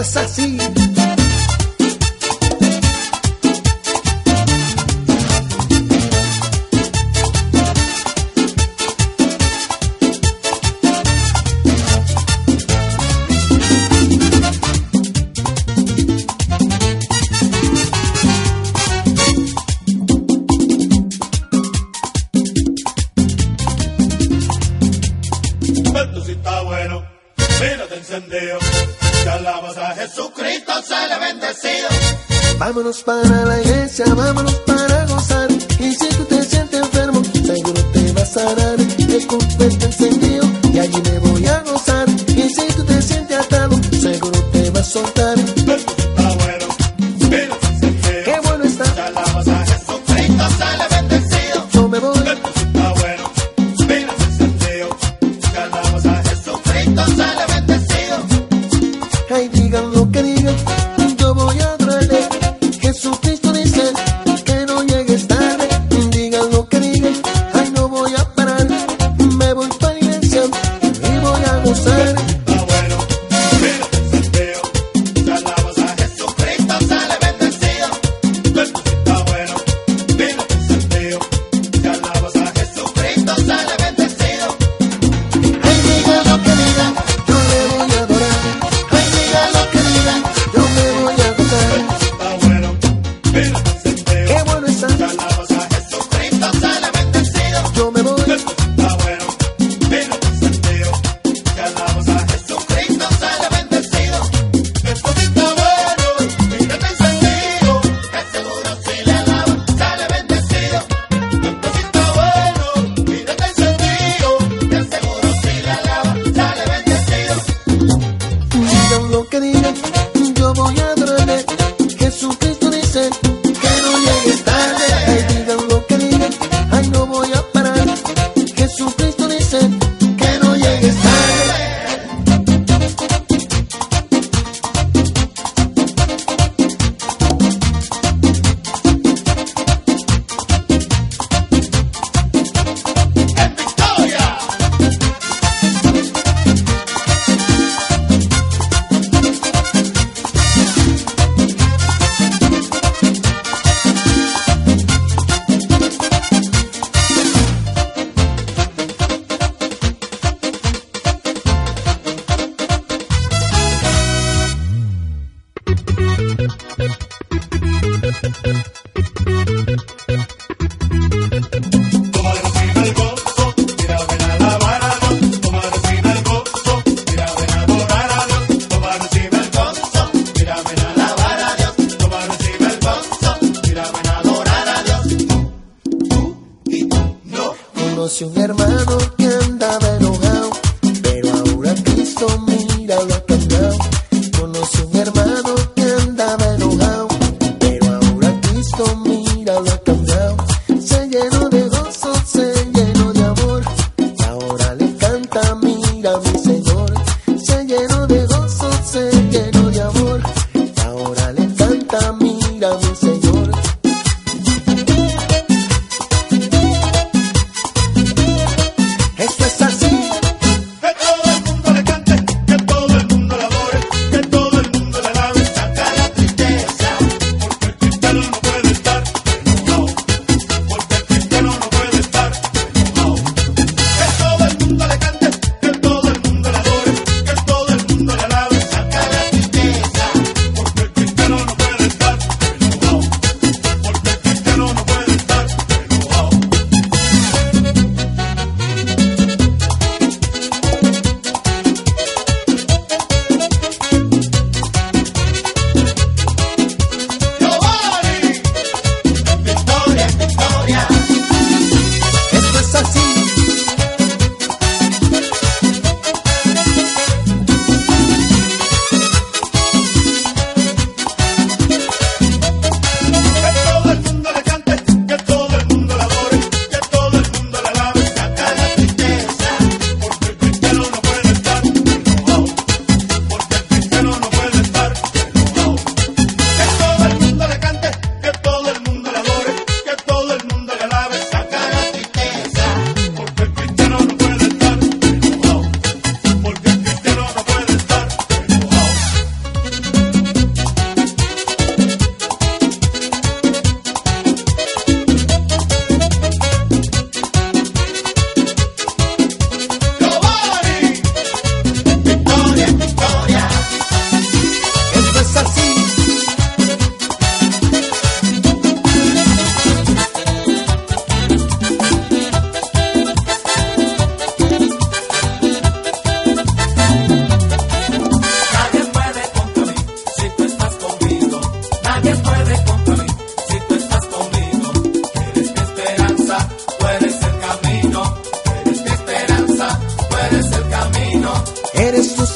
es así.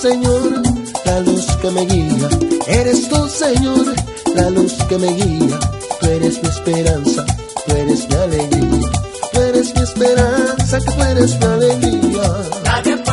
Señor, la luz que me guía. Eres tú, Señor, la luz que me guía. Tú eres mi esperanza, tú eres mi alegría. Tú eres mi esperanza, tú eres mi alegría.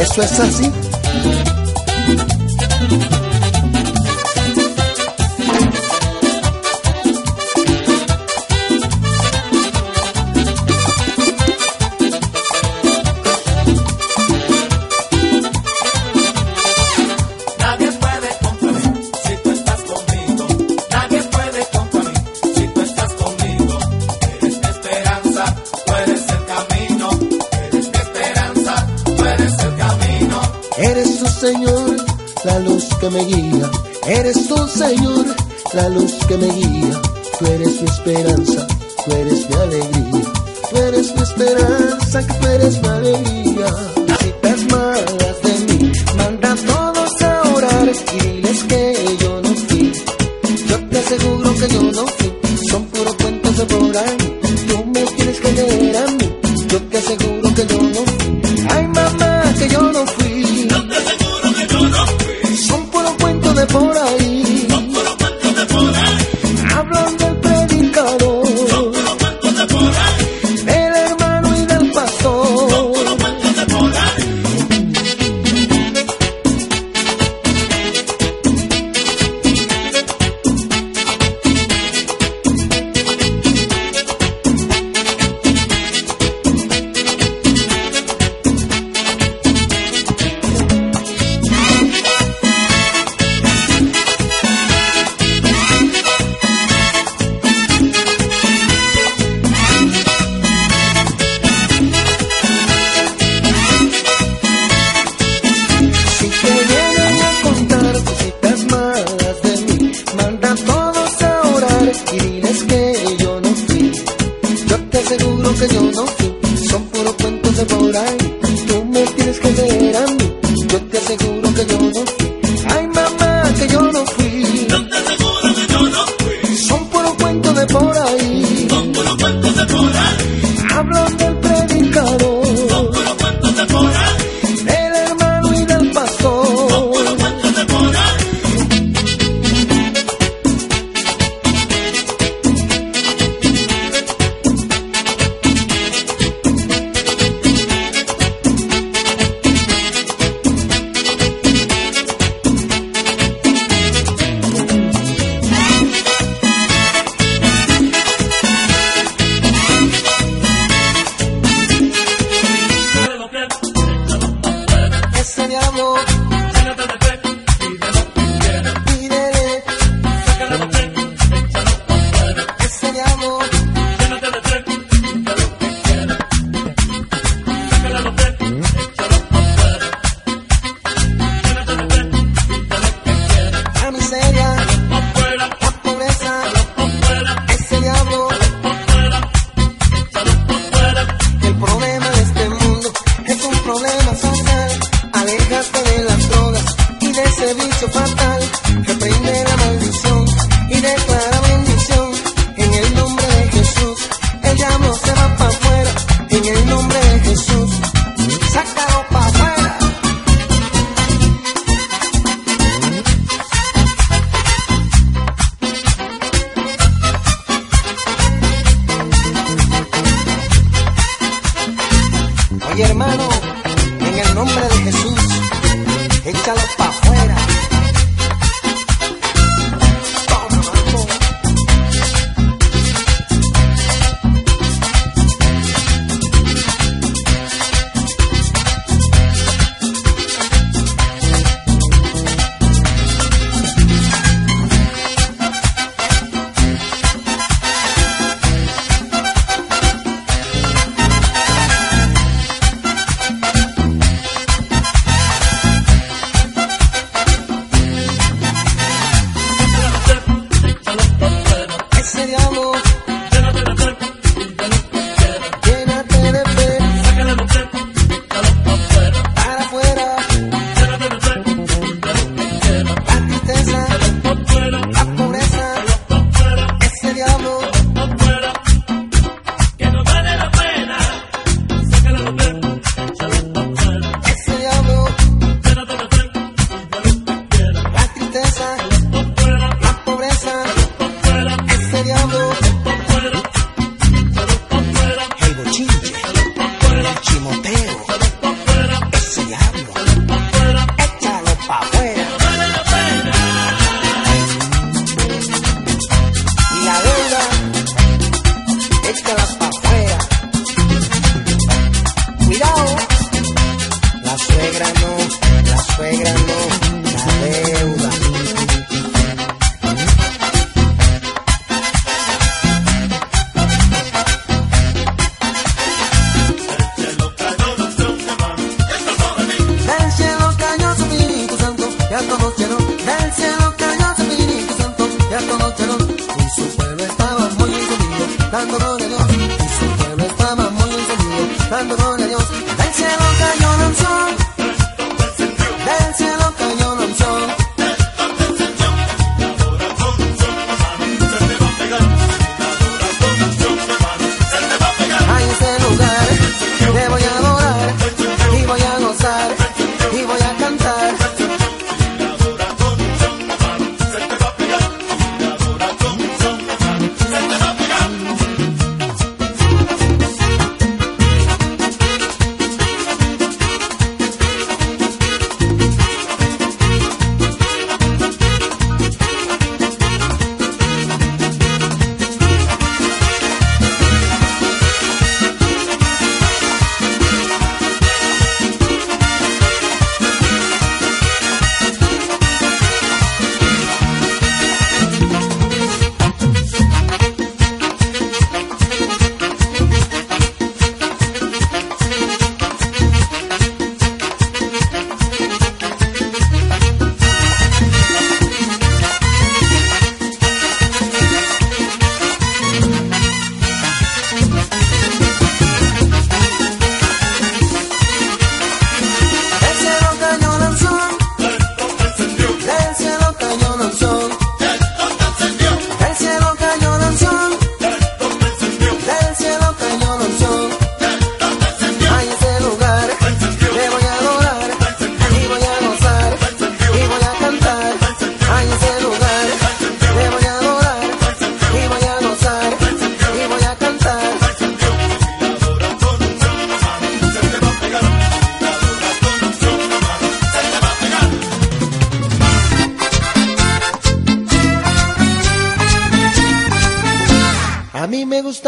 Eso es así. la luz que me guía. Eres tú, Señor, la luz que me guía. Tú eres mi esperanza, tú eres mi alegría. Tú eres mi esperanza, tú eres mi alegría.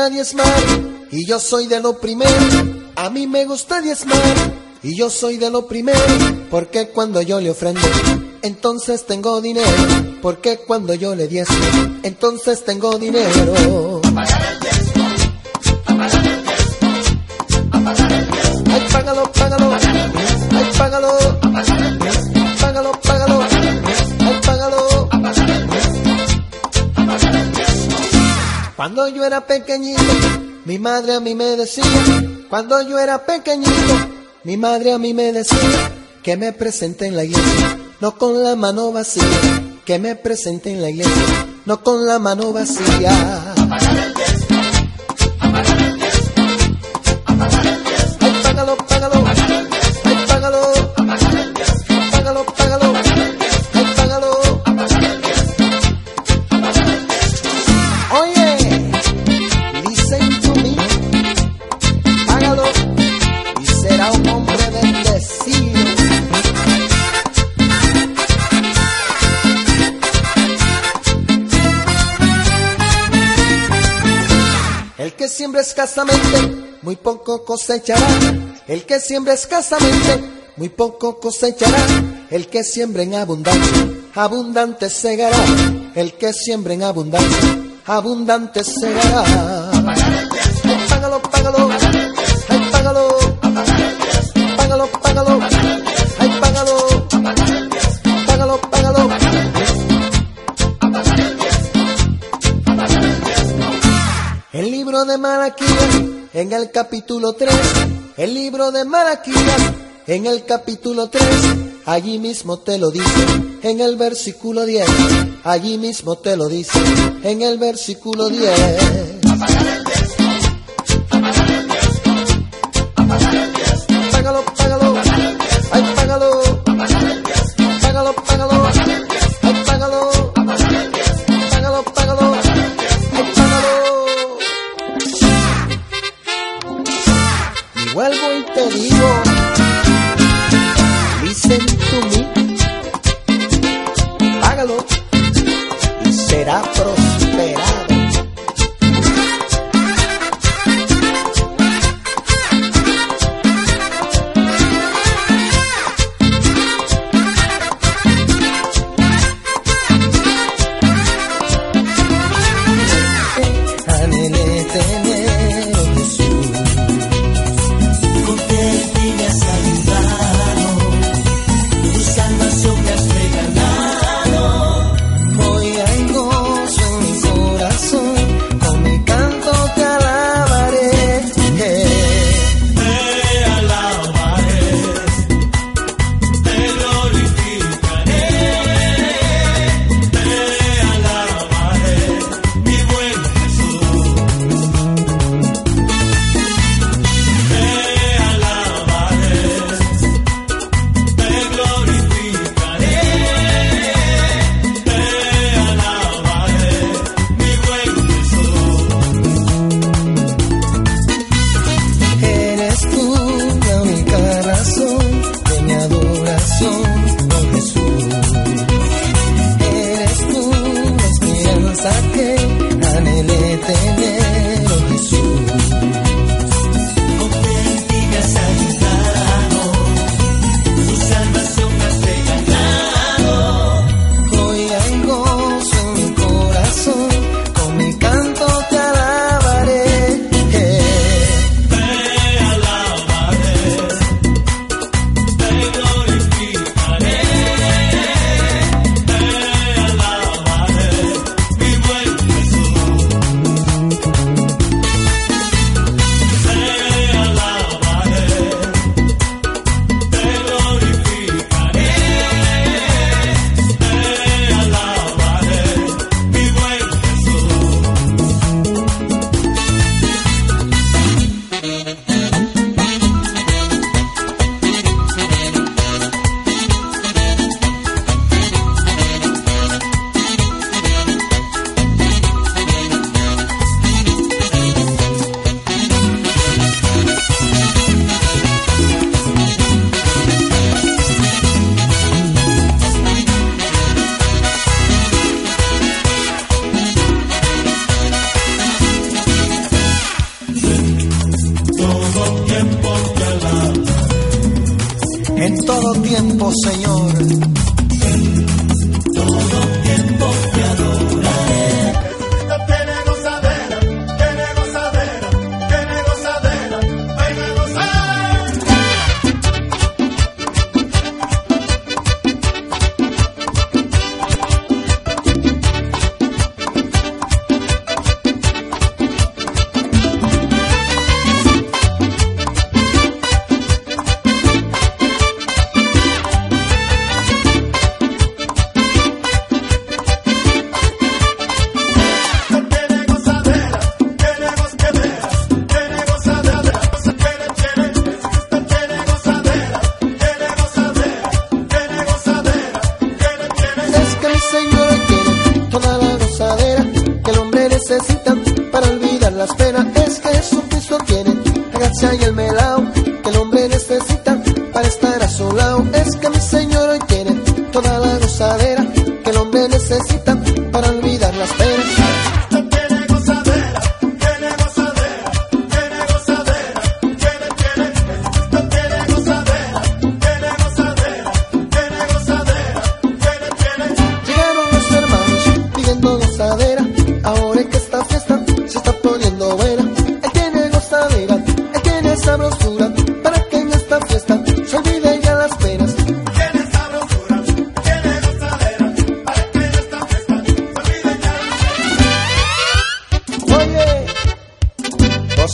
gusta diezmar y yo soy de lo primero. A mí me gusta diezmar y yo soy de lo primero. Porque cuando yo le ofrendo, entonces tengo dinero. Porque cuando yo le diezmo, entonces tengo dinero. Cuando yo era pequeñito, mi madre a mí me decía, cuando yo era pequeñito, mi madre a mí me decía, que me presente en la iglesia, no con la mano vacía, que me presente en la iglesia, no con la mano vacía. siembra escasamente, muy poco cosechará. El que siembra escasamente, muy poco cosechará. El que siembra en abundancia, abundante segará. El que siembra en abundancia, abundante segará. libro de Malaquías, en el capítulo 3. El libro de Malaquías, en el capítulo 3. Allí mismo te lo dice, en el versículo 10. Allí mismo te lo dice, en el versículo 10. y será pronto.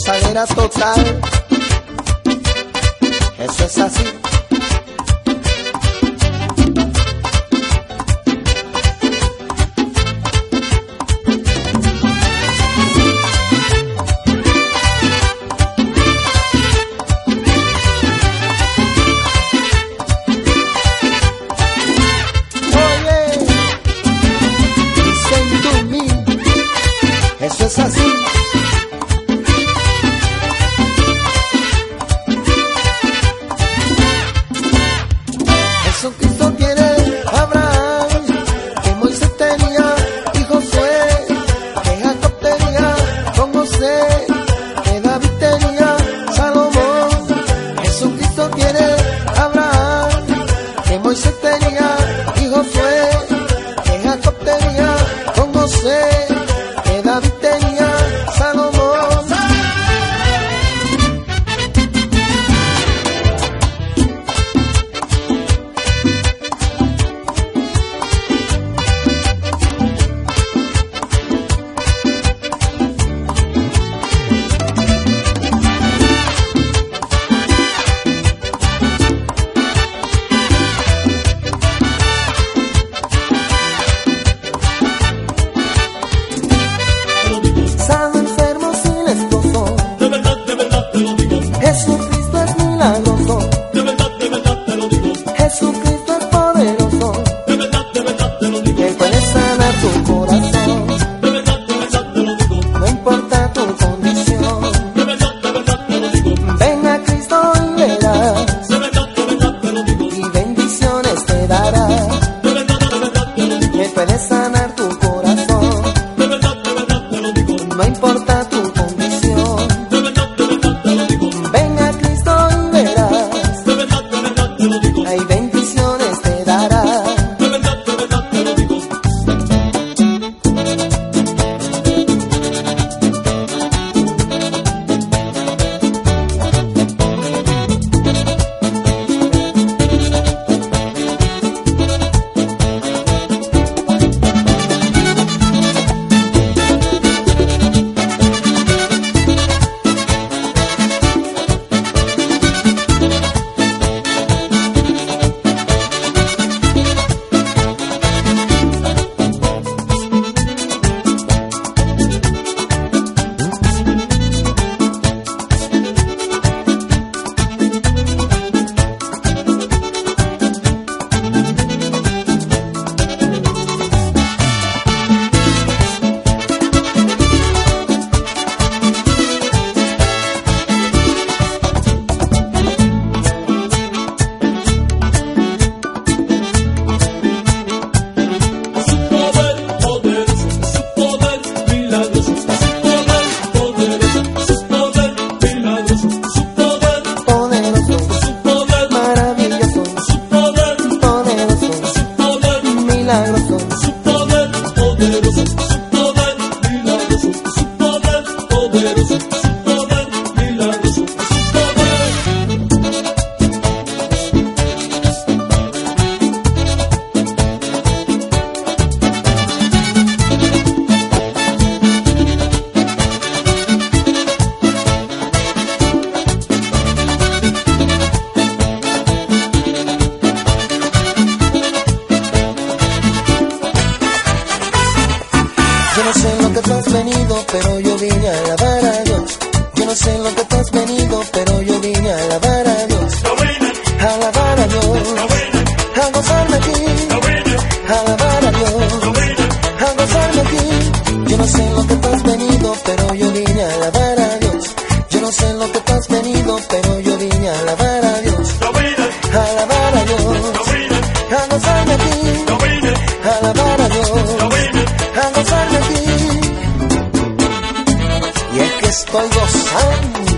gozadera total. Eso es así. Yo vine a alabar a Dios, a alabar a Dios, a gozar de ti, a alabar a Dios, a gozar de ti. Y es que estoy gozando.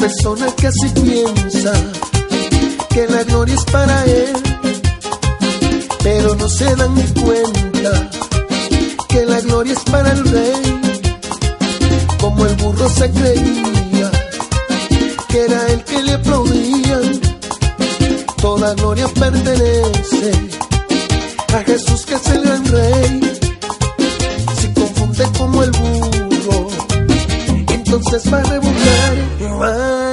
persona que así piensa que la gloria es para él, pero no se dan cuenta que la gloria es para el rey, como el burro se creía que era el que le aplaudían, toda gloria pertenece a Jesús que es el gran rey, si confunde como el burro entonces va a rebosar.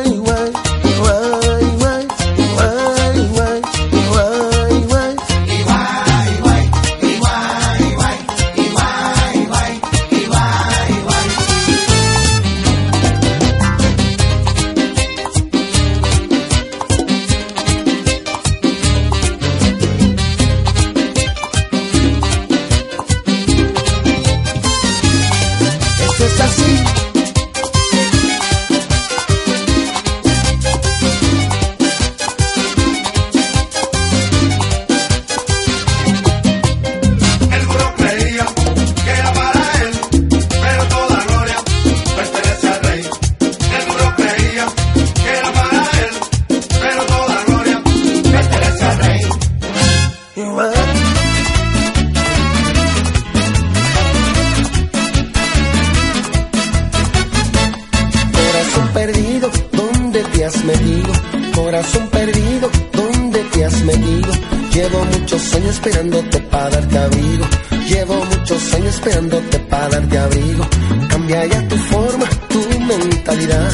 corazón perdido, ¿dónde te has metido? Llevo muchos años esperándote para darte abrigo. Llevo muchos años esperándote para darte abrigo. Cambia ya tu forma, tu mentalidad.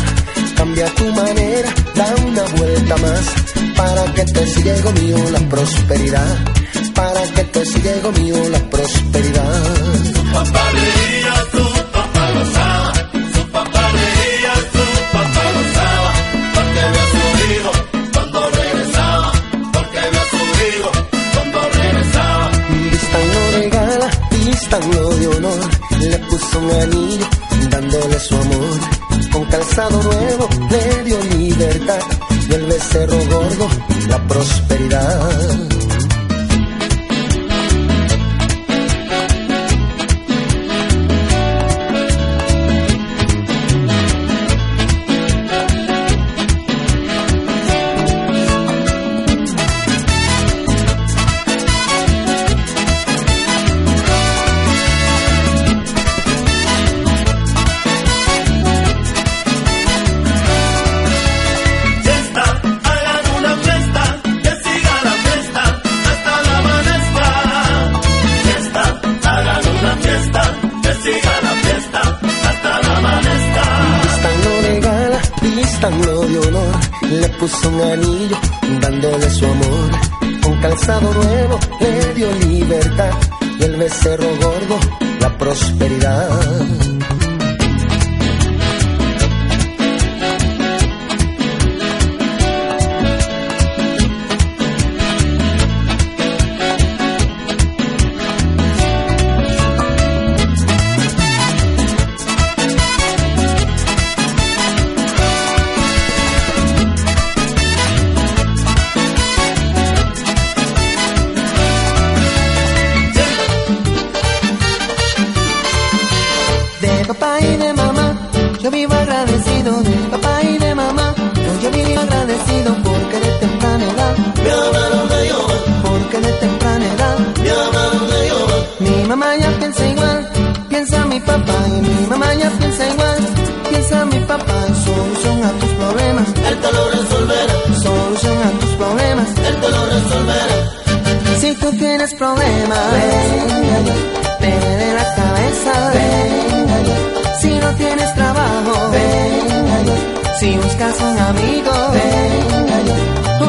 Cambia tu manera, da una vuelta más. Para que te siga, hijo mío, la prosperidad. Para que te siga, hijo mío, la prosperidad. cerro. Anillo dándole su amor. Un calzado nuevo le dio libertad y el becerro gordo la prosperidad. Amigo,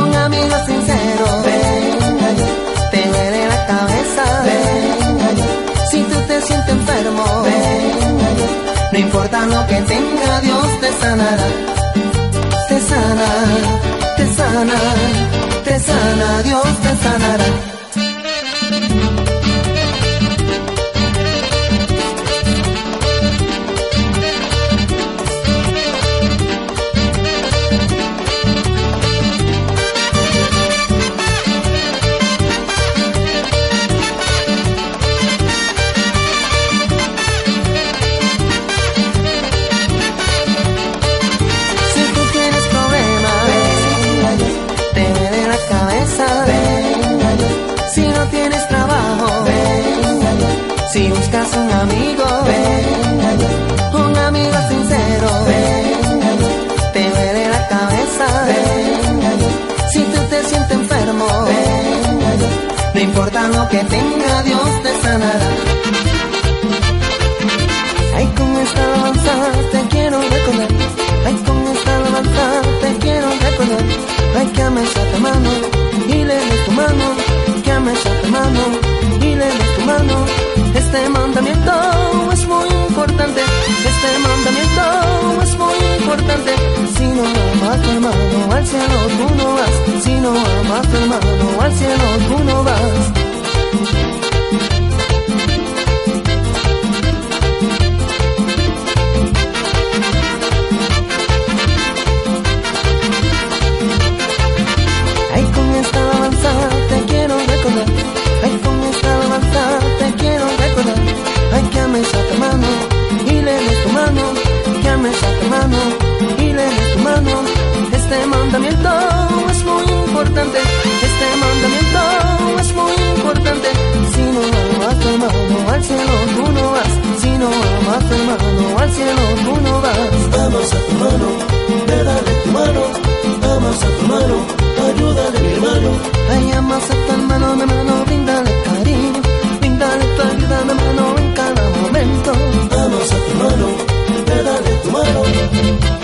un amigo sincero, te duele la cabeza, si tú te sientes enfermo, no importa lo que tenga, Dios te sanará, te sana, te sana, te sana, Dios te sanará. Amigo, un amigo sincero, te duele la cabeza, si tú te sientes enfermo, no importa lo que tenga, Dios te sanará. Ay, con esta alabanza te quiero recordar. Ay, con esta alabanza te quiero recordar. Ay, que ames a tu mano y le des tu mano. Que ames a tu mano y le des tu mano. Este mandamiento es muy importante. Este mandamiento es muy importante. Si no amas tu hermano al cielo tú no vas. Si no amas tu hermano al cielo tú no vas. Hermano y le des tu mano. Este mandamiento es muy importante. Este mandamiento es muy importante. Si no amas tu hermano al cielo tú no vas. Si no amas tu hermano al cielo tú no vas. Amas a tu mano, dale tu mano, amas a tu mano, ayúdale mi hermano. Ay, amas a tu hermano, mi hermano, bríndale cariño, ayuda, mi hermano, en cada momento. A tu mano, dale tu mano.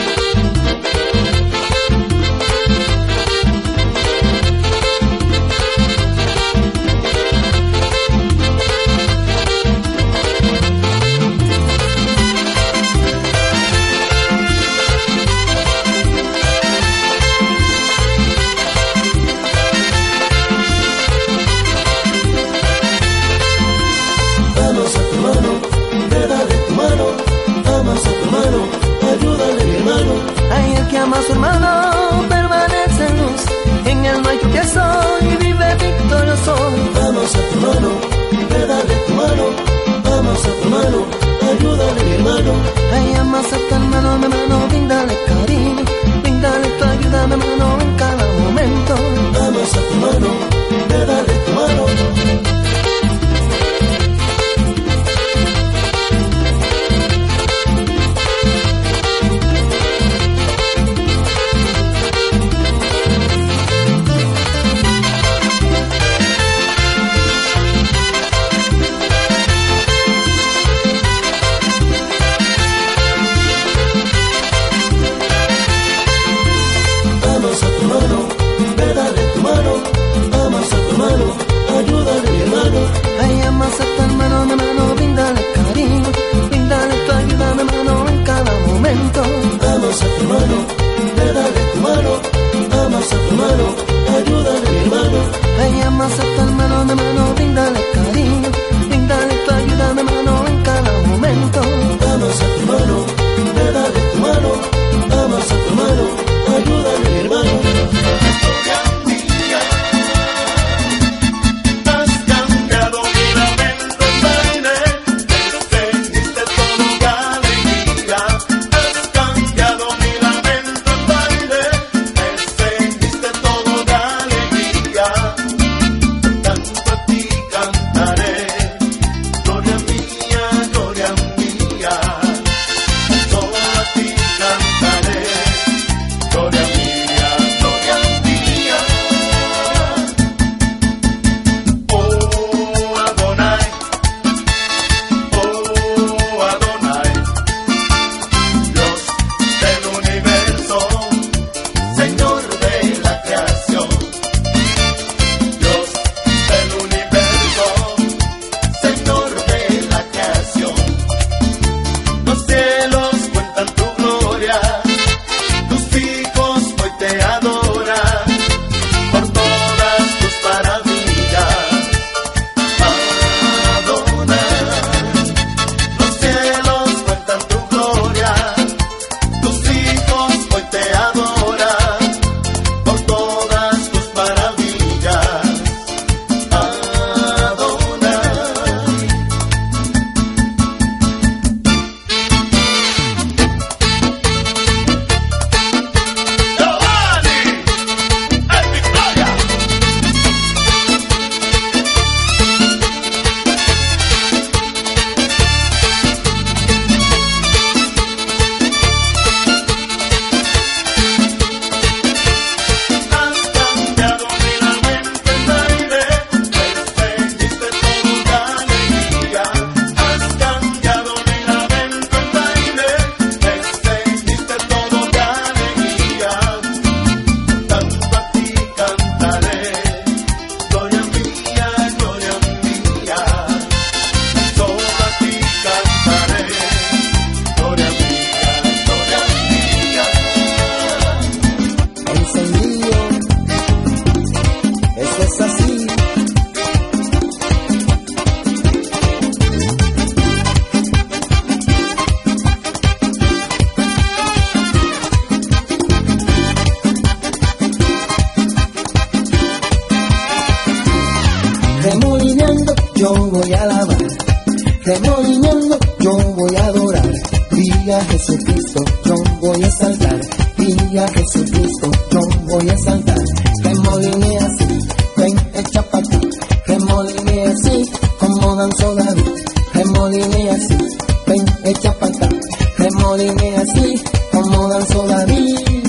transformar así como danzó David.